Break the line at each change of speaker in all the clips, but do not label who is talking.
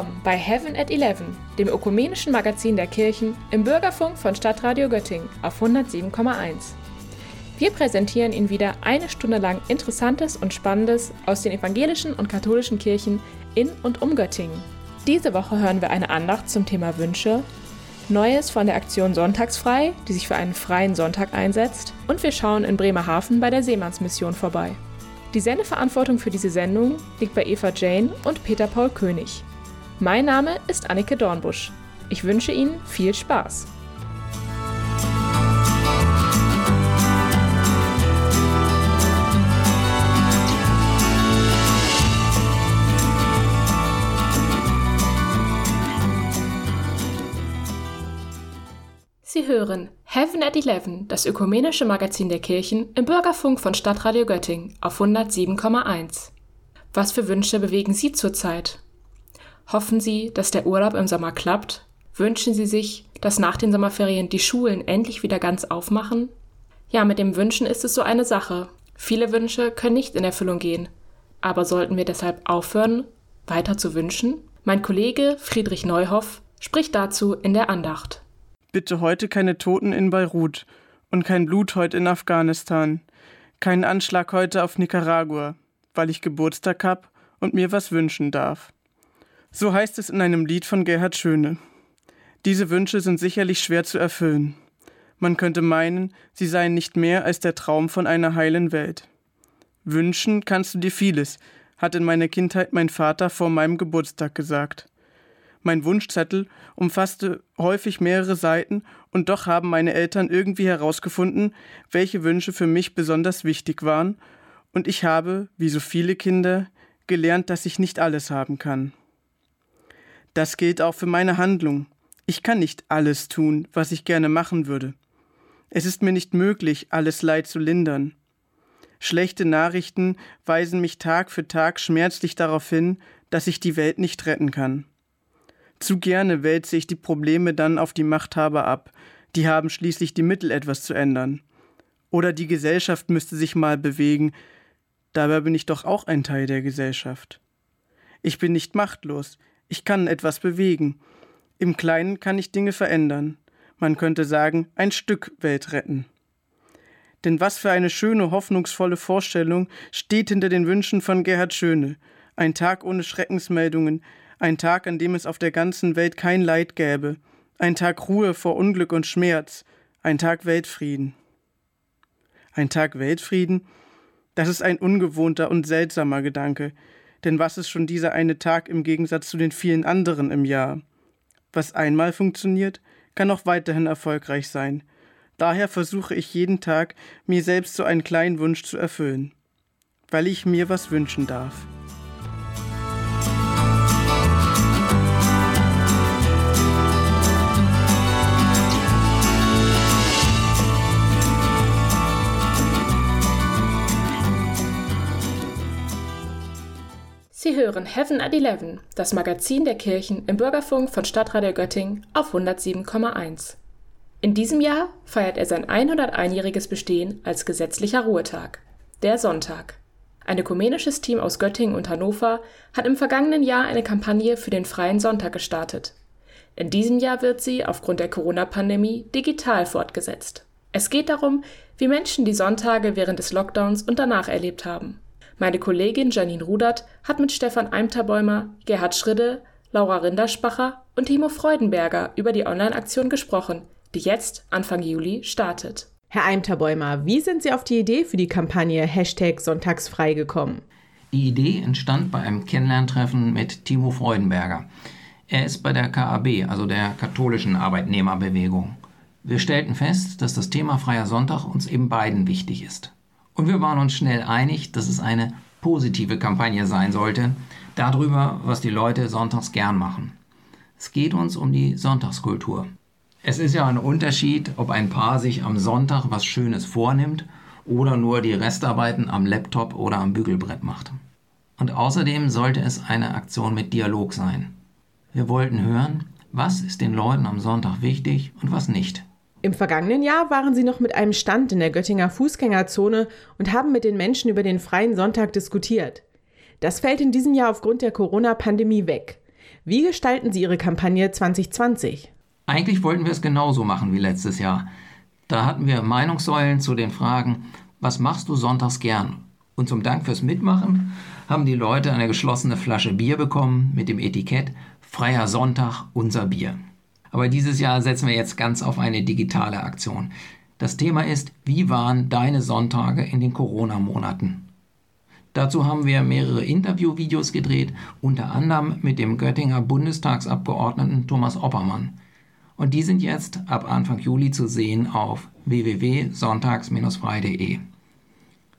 Willkommen bei Heaven at 11, dem ökumenischen Magazin der Kirchen im Bürgerfunk von Stadtradio Göttingen auf 107,1. Wir präsentieren Ihnen wieder eine Stunde lang Interessantes und Spannendes aus den evangelischen und katholischen Kirchen in und um Göttingen. Diese Woche hören wir eine Andacht zum Thema Wünsche, Neues von der Aktion Sonntagsfrei, die sich für einen freien Sonntag einsetzt, und wir schauen in Bremerhaven bei der Seemannsmission vorbei. Die Sendeverantwortung für diese Sendung liegt bei Eva Jane und Peter Paul König. Mein Name ist Annike Dornbusch. Ich wünsche Ihnen viel Spaß. Sie hören Heaven at Eleven, das ökumenische Magazin der Kirchen im Bürgerfunk von Stadtradio Göttingen auf 107,1. Was für Wünsche bewegen Sie zurzeit? Hoffen Sie, dass der Urlaub im Sommer klappt? Wünschen Sie sich, dass nach den Sommerferien die Schulen endlich wieder ganz aufmachen? Ja, mit dem Wünschen ist es so eine Sache. Viele Wünsche können nicht in Erfüllung gehen. Aber sollten wir deshalb aufhören, weiter zu wünschen? Mein Kollege Friedrich Neuhoff spricht dazu in der Andacht.
Bitte heute keine Toten in Beirut und kein Blut heute in Afghanistan. Keinen Anschlag heute auf Nicaragua, weil ich Geburtstag hab und mir was wünschen darf. So heißt es in einem Lied von Gerhard Schöne. Diese Wünsche sind sicherlich schwer zu erfüllen. Man könnte meinen, sie seien nicht mehr als der Traum von einer heilen Welt. Wünschen kannst du dir vieles, hat in meiner Kindheit mein Vater vor meinem Geburtstag gesagt. Mein Wunschzettel umfasste häufig mehrere Seiten, und doch haben meine Eltern irgendwie herausgefunden, welche Wünsche für mich besonders wichtig waren, und ich habe, wie so viele Kinder, gelernt, dass ich nicht alles haben kann. Das gilt auch für meine Handlung. Ich kann nicht alles tun, was ich gerne machen würde. Es ist mir nicht möglich, alles Leid zu lindern. Schlechte Nachrichten weisen mich Tag für Tag schmerzlich darauf hin, dass ich die Welt nicht retten kann. Zu gerne wälze ich die Probleme dann auf die Machthaber ab, die haben schließlich die Mittel, etwas zu ändern. Oder die Gesellschaft müsste sich mal bewegen, dabei bin ich doch auch ein Teil der Gesellschaft. Ich bin nicht machtlos, ich kann etwas bewegen. Im Kleinen kann ich Dinge verändern. Man könnte sagen, ein Stück Welt retten. Denn was für eine schöne, hoffnungsvolle Vorstellung steht hinter den Wünschen von Gerhard Schöne. Ein Tag ohne Schreckensmeldungen, ein Tag, an dem es auf der ganzen Welt kein Leid gäbe, ein Tag Ruhe vor Unglück und Schmerz, ein Tag Weltfrieden. Ein Tag Weltfrieden? Das ist ein ungewohnter und seltsamer Gedanke, denn was ist schon dieser eine Tag im Gegensatz zu den vielen anderen im Jahr? Was einmal funktioniert, kann auch weiterhin erfolgreich sein. Daher versuche ich jeden Tag, mir selbst so einen kleinen Wunsch zu erfüllen, weil ich mir was wünschen darf.
Sie hören Heaven at 11, das Magazin der Kirchen im Bürgerfunk von Stadtradio Göttingen auf 107,1. In diesem Jahr feiert er sein 101-jähriges Bestehen als gesetzlicher Ruhetag, der Sonntag. Ein ökumenisches Team aus Göttingen und Hannover hat im vergangenen Jahr eine Kampagne für den freien Sonntag gestartet. In diesem Jahr wird sie aufgrund der Corona-Pandemie digital fortgesetzt. Es geht darum, wie Menschen die Sonntage während des Lockdowns und danach erlebt haben. Meine Kollegin Janine Rudert hat mit Stefan Eimterbäumer, Gerhard Schridde, Laura Rinderspacher und Timo Freudenberger über die Online-Aktion gesprochen, die jetzt Anfang Juli startet.
Herr Eimterbäumer, wie sind Sie auf die Idee für die Kampagne Hashtag Sonntagsfrei gekommen?
Die Idee entstand bei einem Kennenlerntreffen mit Timo Freudenberger. Er ist bei der KAB, also der katholischen Arbeitnehmerbewegung. Wir stellten fest, dass das Thema Freier Sonntag uns eben beiden wichtig ist. Und wir waren uns schnell einig, dass es eine positive Kampagne sein sollte, darüber, was die Leute sonntags gern machen. Es geht uns um die Sonntagskultur. Es ist ja ein Unterschied, ob ein Paar sich am Sonntag was Schönes vornimmt oder nur die Restarbeiten am Laptop oder am Bügelbrett macht. Und außerdem sollte es eine Aktion mit Dialog sein. Wir wollten hören, was ist den Leuten am Sonntag wichtig und was nicht.
Im vergangenen Jahr waren sie noch mit einem Stand in der Göttinger Fußgängerzone und haben mit den Menschen über den freien Sonntag diskutiert. Das fällt in diesem Jahr aufgrund der Corona-Pandemie weg. Wie gestalten Sie Ihre Kampagne 2020?
Eigentlich wollten wir es genauso machen wie letztes Jahr. Da hatten wir Meinungssäulen zu den Fragen, was machst du sonntags gern? Und zum Dank fürs Mitmachen haben die Leute eine geschlossene Flasche Bier bekommen mit dem Etikett Freier Sonntag, unser Bier. Aber dieses Jahr setzen wir jetzt ganz auf eine digitale Aktion. Das Thema ist, wie waren deine Sonntage in den Corona-Monaten? Dazu haben wir mehrere Interviewvideos gedreht, unter anderem mit dem Göttinger Bundestagsabgeordneten Thomas Oppermann. Und die sind jetzt ab Anfang Juli zu sehen auf www.sonntags-frei.de.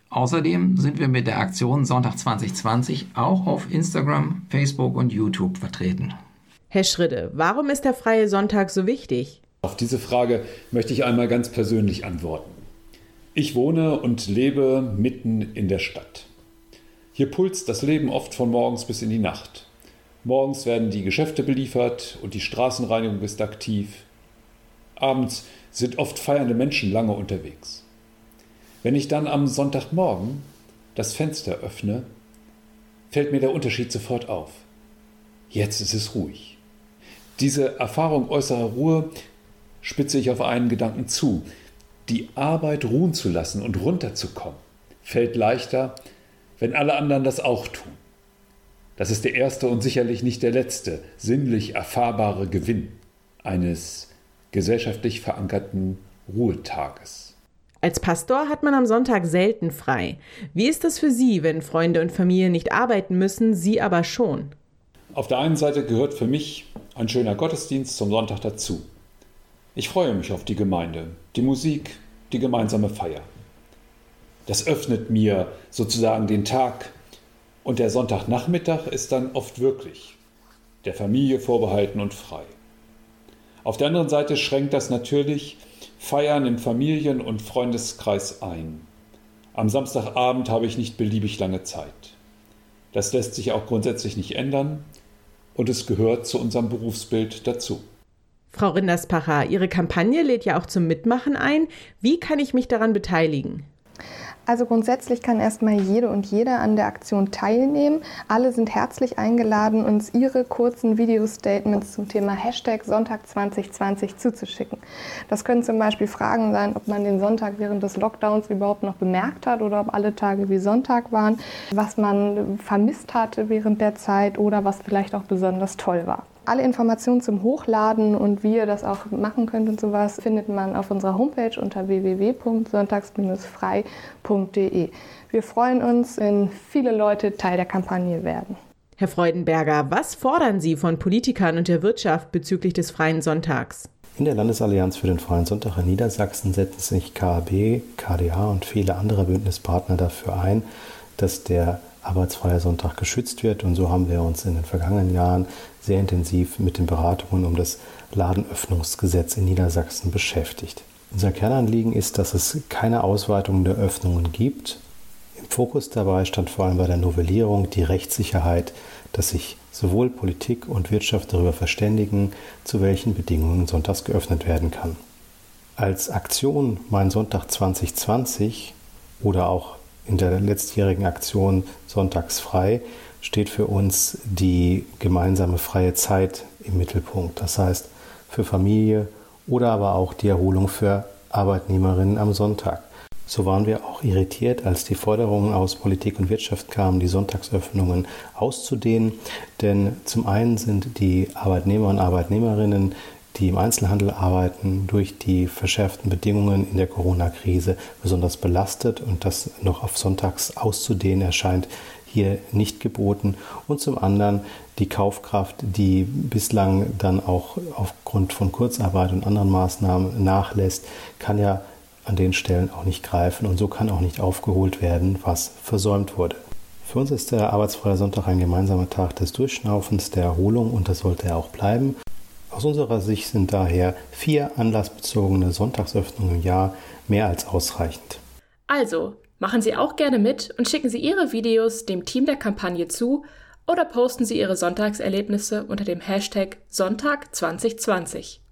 Außerdem sind wir mit der Aktion Sonntag 2020 auch auf Instagram, Facebook und YouTube vertreten.
Herr Schridde, warum ist der freie Sonntag so wichtig?
Auf diese Frage möchte ich einmal ganz persönlich antworten. Ich wohne und lebe mitten in der Stadt. Hier pulst das Leben oft von morgens bis in die Nacht. Morgens werden die Geschäfte beliefert und die Straßenreinigung ist aktiv. Abends sind oft feiernde Menschen lange unterwegs. Wenn ich dann am Sonntagmorgen das Fenster öffne, fällt mir der Unterschied sofort auf. Jetzt ist es ruhig. Diese Erfahrung äußerer Ruhe spitze ich auf einen Gedanken zu. Die Arbeit ruhen zu lassen und runterzukommen, fällt leichter, wenn alle anderen das auch tun. Das ist der erste und sicherlich nicht der letzte sinnlich erfahrbare Gewinn eines gesellschaftlich verankerten Ruhetages.
Als Pastor hat man am Sonntag selten frei. Wie ist das für Sie, wenn Freunde und Familie nicht arbeiten müssen, Sie aber schon?
Auf der einen Seite gehört für mich ein schöner Gottesdienst zum Sonntag dazu. Ich freue mich auf die Gemeinde, die Musik, die gemeinsame Feier. Das öffnet mir sozusagen den Tag und der Sonntagnachmittag ist dann oft wirklich der Familie vorbehalten und frei. Auf der anderen Seite schränkt das natürlich Feiern im Familien- und Freundeskreis ein. Am Samstagabend habe ich nicht beliebig lange Zeit. Das lässt sich auch grundsätzlich nicht ändern und es gehört zu unserem Berufsbild dazu.
Frau Rinderspacher, Ihre Kampagne lädt ja auch zum Mitmachen ein. Wie kann ich mich daran beteiligen?
Also grundsätzlich kann erstmal jede und jeder an der Aktion teilnehmen. Alle sind herzlich eingeladen, uns ihre kurzen Video-Statements zum Thema Hashtag Sonntag 2020 zuzuschicken. Das können zum Beispiel Fragen sein, ob man den Sonntag während des Lockdowns überhaupt noch bemerkt hat oder ob alle Tage wie Sonntag waren, was man vermisst hatte während der Zeit oder was vielleicht auch besonders toll war. Alle Informationen zum Hochladen und wie ihr das auch machen könnt und sowas findet man auf unserer Homepage unter www.sonntags-frei.de. Wir freuen uns, wenn viele Leute Teil der Kampagne werden.
Herr Freudenberger, was fordern Sie von Politikern und der Wirtschaft bezüglich des Freien Sonntags?
In der Landesallianz für den Freien Sonntag in Niedersachsen setzen sich KAB, KDA und viele andere Bündnispartner dafür ein, dass der arbeitsfreier Sonntag geschützt wird. Und so haben wir uns in den vergangenen Jahren sehr intensiv mit den Beratungen um das Ladenöffnungsgesetz in Niedersachsen beschäftigt. Unser Kernanliegen ist, dass es keine Ausweitung der Öffnungen gibt. Im Fokus dabei stand vor allem bei der Novellierung die Rechtssicherheit, dass sich sowohl Politik und Wirtschaft darüber verständigen, zu welchen Bedingungen sonntags geöffnet werden kann. Als Aktion Mein Sonntag 2020 oder auch in der letztjährigen Aktion Sonntags frei steht für uns die gemeinsame freie Zeit im Mittelpunkt. Das heißt, für Familie oder aber auch die Erholung für Arbeitnehmerinnen am Sonntag. So waren wir auch irritiert, als die Forderungen aus Politik und Wirtschaft kamen, die Sonntagsöffnungen auszudehnen. Denn zum einen sind die Arbeitnehmer und Arbeitnehmerinnen die im Einzelhandel arbeiten, durch die verschärften Bedingungen in der Corona-Krise besonders belastet und das noch auf Sonntags auszudehnen erscheint hier nicht geboten. Und zum anderen die Kaufkraft, die bislang dann auch aufgrund von Kurzarbeit und anderen Maßnahmen nachlässt, kann ja an den Stellen auch nicht greifen und so kann auch nicht aufgeholt werden, was versäumt wurde. Für uns ist der Arbeitsfreie Sonntag ein gemeinsamer Tag des Durchschnaufens, der Erholung und das sollte er auch bleiben. Aus unserer Sicht sind daher vier anlassbezogene Sonntagsöffnungen im Jahr mehr als ausreichend.
Also, machen Sie auch gerne mit und schicken Sie Ihre Videos dem Team der Kampagne zu oder posten Sie Ihre Sonntagserlebnisse unter dem Hashtag Sonntag 2020.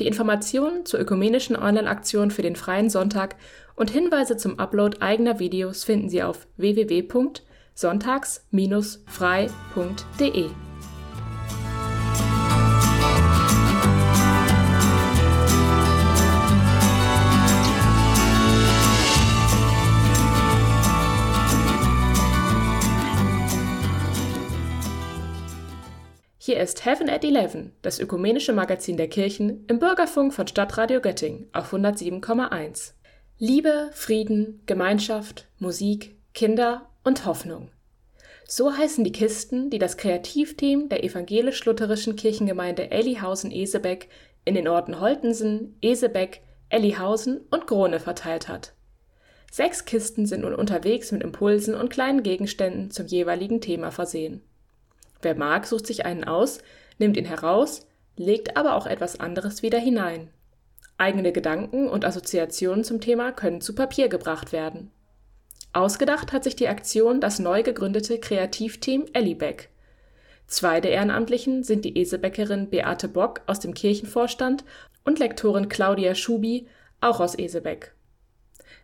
Die Informationen zur ökumenischen Online-Aktion für den freien Sonntag und Hinweise zum Upload eigener Videos finden Sie auf www.sonntags-frei.de. ist Heaven at Eleven, das ökumenische Magazin der Kirchen im Bürgerfunk von Stadtradio Göttingen auf 107,1. Liebe, Frieden, Gemeinschaft, Musik, Kinder und Hoffnung. So heißen die Kisten, die das Kreativteam der evangelisch-lutherischen Kirchengemeinde Ellihausen-Esebeck in den Orten Holtensen, Esebeck, Ellihausen und Krone verteilt hat. Sechs Kisten sind nun unterwegs mit Impulsen und kleinen Gegenständen zum jeweiligen Thema versehen. Wer mag, sucht sich einen aus, nimmt ihn heraus, legt aber auch etwas anderes wieder hinein. Eigene Gedanken und Assoziationen zum Thema können zu Papier gebracht werden. Ausgedacht hat sich die Aktion das neu gegründete Kreativteam Ellibeck. Zwei der Ehrenamtlichen sind die Esebäckerin Beate Bock aus dem Kirchenvorstand und Lektorin Claudia Schubi, auch aus Esebeck.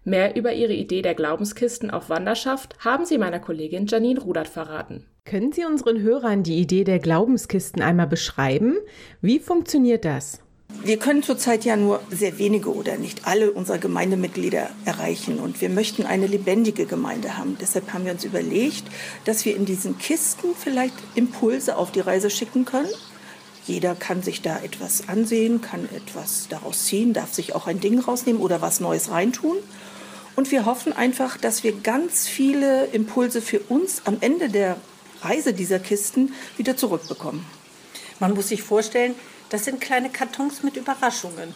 Mehr über ihre Idee der Glaubenskisten auf Wanderschaft haben sie meiner Kollegin Janine Rudert verraten.
Können Sie unseren Hörern die Idee der Glaubenskisten einmal beschreiben? Wie funktioniert das?
Wir können zurzeit ja nur sehr wenige oder nicht alle unserer Gemeindemitglieder erreichen. Und wir möchten eine lebendige Gemeinde haben. Deshalb haben wir uns überlegt, dass wir in diesen Kisten vielleicht Impulse auf die Reise schicken können. Jeder kann sich da etwas ansehen, kann etwas daraus ziehen, darf sich auch ein Ding rausnehmen oder was Neues reintun. Und wir hoffen einfach, dass wir ganz viele Impulse für uns am Ende der Reise dieser Kisten wieder zurückbekommen.
Man muss sich vorstellen, das sind kleine Kartons mit Überraschungen.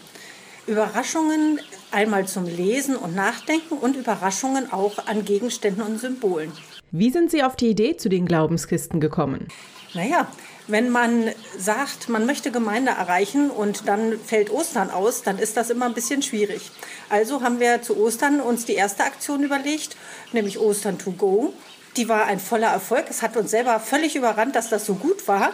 Überraschungen einmal zum Lesen und Nachdenken und Überraschungen auch an Gegenständen und Symbolen.
Wie sind Sie auf die Idee zu den Glaubenskisten gekommen?
Naja, wenn man sagt, man möchte Gemeinde erreichen und dann fällt Ostern aus, dann ist das immer ein bisschen schwierig. Also haben wir zu Ostern uns die erste Aktion überlegt, nämlich Ostern to go. Die war ein voller Erfolg. Es hat uns selber völlig überrannt, dass das so gut war.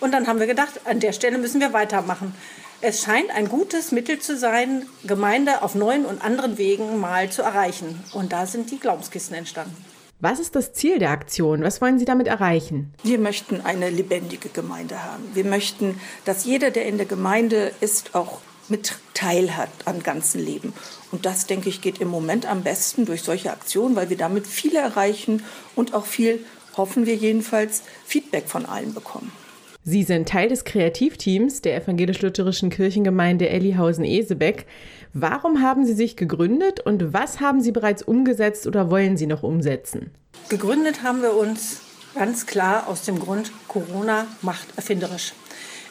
Und dann haben wir gedacht, an der Stelle müssen wir weitermachen. Es scheint ein gutes Mittel zu sein, Gemeinde auf neuen und anderen Wegen mal zu erreichen. Und da sind die Glaubenskisten entstanden.
Was ist das Ziel der Aktion? Was wollen Sie damit erreichen?
Wir möchten eine lebendige Gemeinde haben. Wir möchten, dass jeder, der in der Gemeinde ist, auch mit Teil hat am ganzen Leben. Und das, denke ich, geht im Moment am besten durch solche Aktionen, weil wir damit viele erreichen und auch viel, hoffen wir jedenfalls, Feedback von allen bekommen.
Sie sind Teil des Kreativteams der evangelisch-lutherischen Kirchengemeinde Ellihausen-Esebeck. Warum haben Sie sich gegründet und was haben Sie bereits umgesetzt oder wollen Sie noch umsetzen?
Gegründet haben wir uns ganz klar aus dem Grund, Corona macht erfinderisch.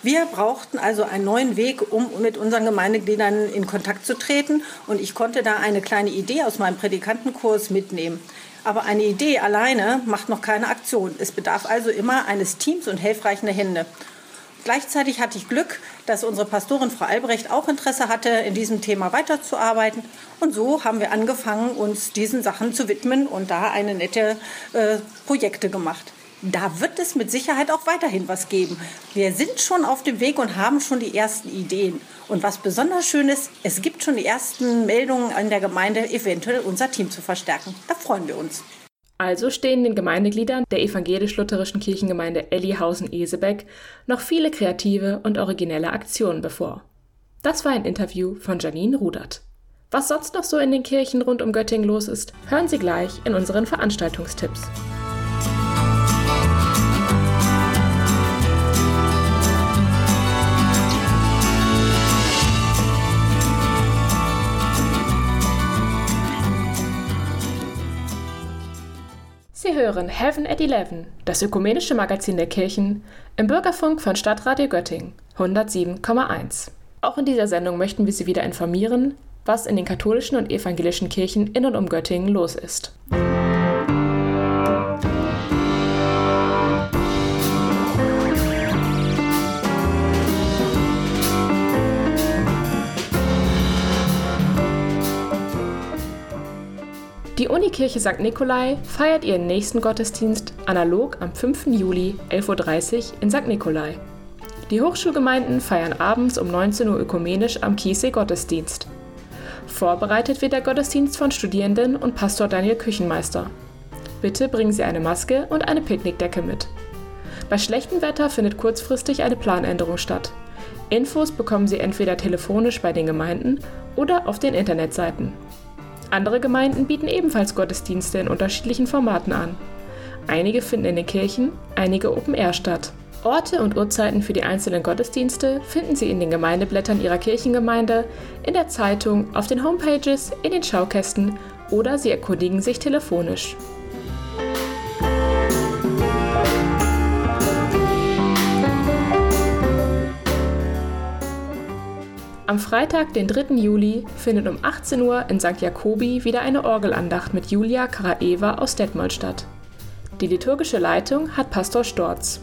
Wir brauchten also einen neuen Weg, um mit unseren Gemeindegliedern in Kontakt zu treten. Und ich konnte da eine kleine Idee aus meinem Predikantenkurs mitnehmen. Aber eine Idee alleine macht noch keine Aktion. Es bedarf also immer eines Teams und hilfreicher Hände. Gleichzeitig hatte ich Glück, dass unsere Pastorin Frau Albrecht auch Interesse hatte, in diesem Thema weiterzuarbeiten. Und so haben wir angefangen, uns diesen Sachen zu widmen und da eine nette äh, Projekte gemacht da wird es mit Sicherheit auch weiterhin was geben. Wir sind schon auf dem Weg und haben schon die ersten Ideen. Und was besonders schön ist, es gibt schon die ersten Meldungen an der Gemeinde, eventuell unser Team zu verstärken. Da freuen wir uns.
Also stehen den Gemeindegliedern der evangelisch-lutherischen Kirchengemeinde Ellihausen-Esebeck noch viele kreative und originelle Aktionen bevor. Das war ein Interview von Janine Rudert. Was sonst noch so in den Kirchen rund um Göttingen los ist, hören Sie gleich in unseren Veranstaltungstipps. Sie hören Heaven at Eleven, das ökumenische Magazin der Kirchen, im Bürgerfunk von Stadtradio Göttingen 107,1. Auch in dieser Sendung möchten wir Sie wieder informieren, was in den katholischen und evangelischen Kirchen in und um Göttingen los ist. Die Unikirche St. Nikolai feiert ihren nächsten Gottesdienst analog am 5. Juli 11.30 Uhr in St. Nikolai. Die Hochschulgemeinden feiern abends um 19 Uhr ökumenisch am Kiesee Gottesdienst. Vorbereitet wird der Gottesdienst von Studierenden und Pastor Daniel Küchenmeister. Bitte bringen Sie eine Maske und eine Picknickdecke mit. Bei schlechtem Wetter findet kurzfristig eine Planänderung statt. Infos bekommen Sie entweder telefonisch bei den Gemeinden oder auf den Internetseiten. Andere Gemeinden bieten ebenfalls Gottesdienste in unterschiedlichen Formaten an. Einige finden in den Kirchen, einige Open Air statt. Orte und Uhrzeiten für die einzelnen Gottesdienste finden Sie in den Gemeindeblättern Ihrer Kirchengemeinde, in der Zeitung, auf den Homepages, in den Schaukästen oder Sie erkundigen sich telefonisch. Am Freitag, den 3. Juli, findet um 18 Uhr in St. Jakobi wieder eine Orgelandacht mit Julia Karaeva aus Detmold statt. Die liturgische Leitung hat Pastor Storz.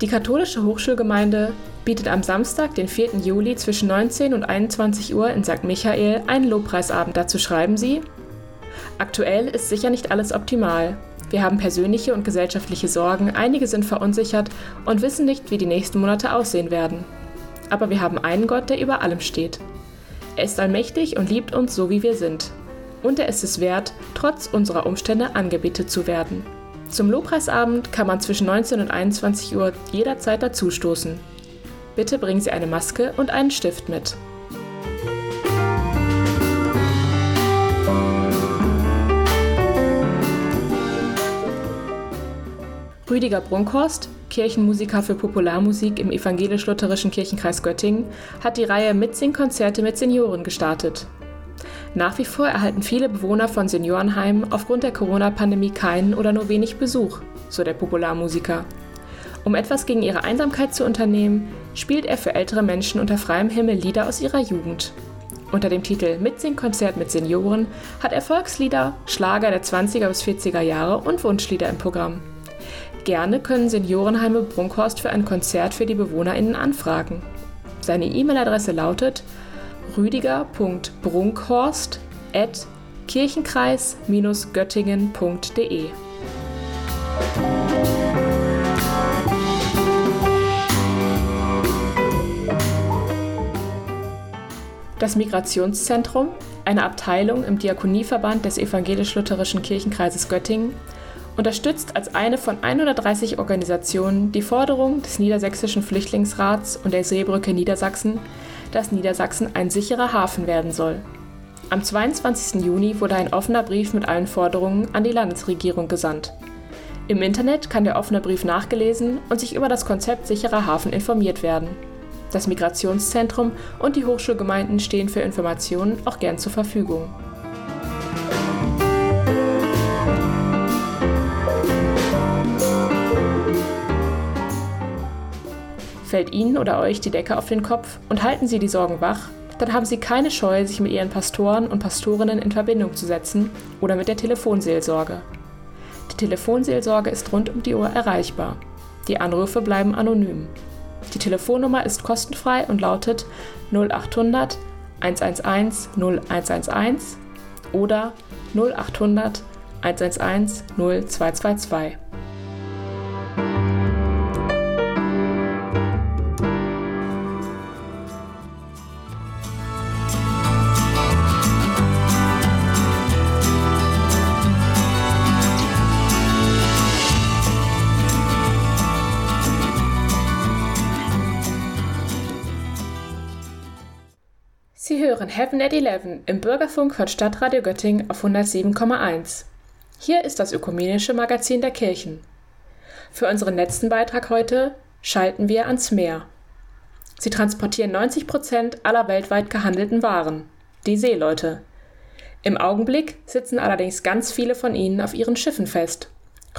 Die katholische Hochschulgemeinde bietet am Samstag, den 4. Juli zwischen 19 und 21 Uhr in St. Michael einen Lobpreisabend. Dazu schreiben sie, Aktuell ist sicher nicht alles optimal. Wir haben persönliche und gesellschaftliche Sorgen, einige sind verunsichert und wissen nicht, wie die nächsten Monate aussehen werden. Aber wir haben einen Gott, der über allem steht. Er ist allmächtig und liebt uns so, wie wir sind. Und er ist es wert, trotz unserer Umstände angebetet zu werden. Zum Lobpreisabend kann man zwischen 19 und 21 Uhr jederzeit dazustoßen. Bitte bringen Sie eine Maske und einen Stift mit. Rüdiger Brunkhorst, Kirchenmusiker für Popularmusik im evangelisch-lutherischen Kirchenkreis Göttingen, hat die Reihe Mitsing-Konzerte mit Senioren gestartet. Nach wie vor erhalten viele Bewohner von Seniorenheimen aufgrund der Corona-Pandemie keinen oder nur wenig Besuch, so der Popularmusiker. Um etwas gegen ihre Einsamkeit zu unternehmen, spielt er für ältere Menschen unter freiem Himmel Lieder aus ihrer Jugend. Unter dem Titel Mitsing-Konzert mit Senioren hat er Volkslieder, Schlager der 20er bis 40er Jahre und Wunschlieder im Programm. Gerne können Seniorenheime Brunkhorst für ein Konzert für die BewohnerInnen anfragen. Seine E-Mail-Adresse lautet rüdiger.brunkhorst at kirchenkreis-göttingen.de. Das Migrationszentrum, eine Abteilung im Diakonieverband des Evangelisch-Lutherischen Kirchenkreises Göttingen, unterstützt als eine von 130 Organisationen die Forderung des Niedersächsischen Flüchtlingsrats und der Seebrücke Niedersachsen, dass Niedersachsen ein sicherer Hafen werden soll. Am 22. Juni wurde ein offener Brief mit allen Forderungen an die Landesregierung gesandt. Im Internet kann der offene Brief nachgelesen und sich über das Konzept sicherer Hafen informiert werden. Das Migrationszentrum und die Hochschulgemeinden stehen für Informationen auch gern zur Verfügung. Fällt Ihnen oder euch die Decke auf den Kopf und halten Sie die Sorgen wach, dann haben Sie keine Scheu, sich mit Ihren Pastoren und Pastorinnen in Verbindung zu setzen oder mit der Telefonseelsorge. Die Telefonseelsorge ist rund um die Uhr erreichbar. Die Anrufe bleiben anonym. Die Telefonnummer ist kostenfrei und lautet 0800 111 0111 oder 0800 111 0222. Heaven at 11 im Bürgerfunk von Stadtradio Göttingen auf 107,1. Hier ist das ökumenische Magazin der Kirchen. Für unseren letzten Beitrag heute schalten wir ans Meer. Sie transportieren 90 Prozent aller weltweit gehandelten Waren, die Seeleute. Im Augenblick sitzen allerdings ganz viele von ihnen auf ihren Schiffen fest.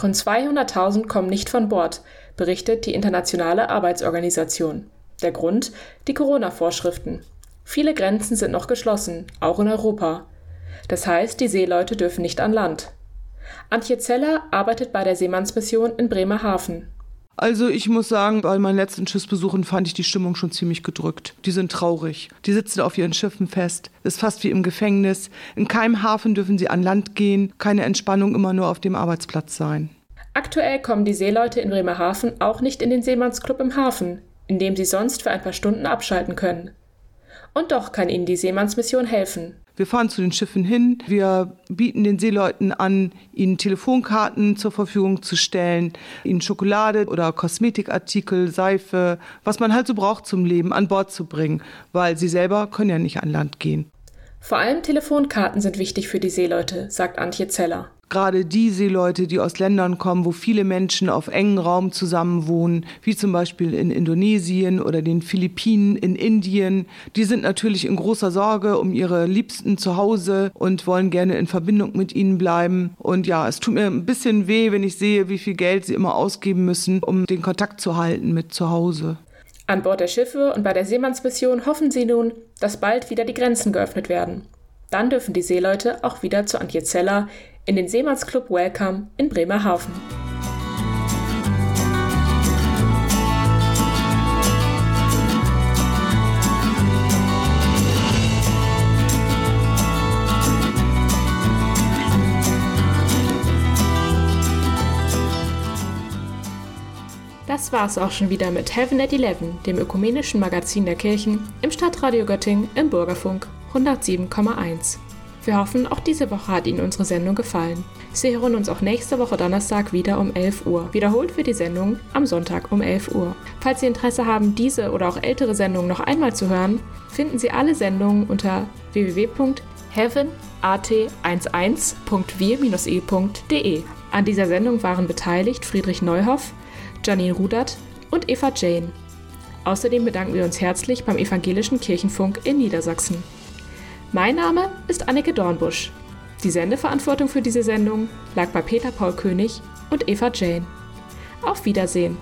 Rund 200.000 kommen nicht von Bord, berichtet die Internationale Arbeitsorganisation. Der Grund? Die Corona-Vorschriften. Viele Grenzen sind noch geschlossen, auch in Europa. Das heißt, die Seeleute dürfen nicht an Land. Antje Zeller arbeitet bei der Seemannsmission in Bremerhaven.
Also ich muss sagen, bei meinen letzten Schiffsbesuchen fand ich die Stimmung schon ziemlich gedrückt. Die sind traurig. Die sitzen auf ihren Schiffen fest. Ist fast wie im Gefängnis. In keinem Hafen dürfen sie an Land gehen. Keine Entspannung immer nur auf dem Arbeitsplatz sein.
Aktuell kommen die Seeleute in Bremerhaven auch nicht in den Seemannsclub im Hafen, in dem sie sonst für ein paar Stunden abschalten können. Und doch kann ihnen die Seemannsmission helfen.
Wir fahren zu den Schiffen hin, wir bieten den Seeleuten an, ihnen Telefonkarten zur Verfügung zu stellen, ihnen Schokolade oder Kosmetikartikel, Seife, was man halt so braucht zum Leben, an Bord zu bringen, weil sie selber können ja nicht an Land gehen.
Vor allem Telefonkarten sind wichtig für die Seeleute, sagt Antje Zeller.
Gerade die Seeleute, die aus Ländern kommen, wo viele Menschen auf engen Raum zusammenwohnen, wie zum Beispiel in Indonesien oder den Philippinen, in Indien, die sind natürlich in großer Sorge um ihre Liebsten zu Hause und wollen gerne in Verbindung mit ihnen bleiben. Und ja, es tut mir ein bisschen weh, wenn ich sehe, wie viel Geld sie immer ausgeben müssen, um den Kontakt zu halten mit zu Hause.
An Bord der Schiffe und bei der Seemannsmission hoffen sie nun, dass bald wieder die Grenzen geöffnet werden. Dann dürfen die Seeleute auch wieder zu Antje Zeller in den Seemannsclub Welcome in Bremerhaven. Das war's auch schon wieder mit Heaven at Eleven, dem ökumenischen Magazin der Kirchen im Stadtradio Göttingen im Bürgerfunk 107,1. Wir hoffen, auch diese Woche hat Ihnen unsere Sendung gefallen. Sie hören uns auch nächste Woche Donnerstag wieder um 11 Uhr. Wiederholt wird die Sendung am Sonntag um 11 Uhr. Falls Sie Interesse haben, diese oder auch ältere Sendungen noch einmal zu hören, finden Sie alle Sendungen unter www.heavenat11.wir-e.de. An dieser Sendung waren beteiligt Friedrich Neuhoff, Janine Rudert und Eva Jane. Außerdem bedanken wir uns herzlich beim Evangelischen Kirchenfunk in Niedersachsen. Mein Name ist Anneke Dornbusch. Die Sendeverantwortung für diese Sendung lag bei Peter Paul König und Eva Jane. Auf Wiedersehen!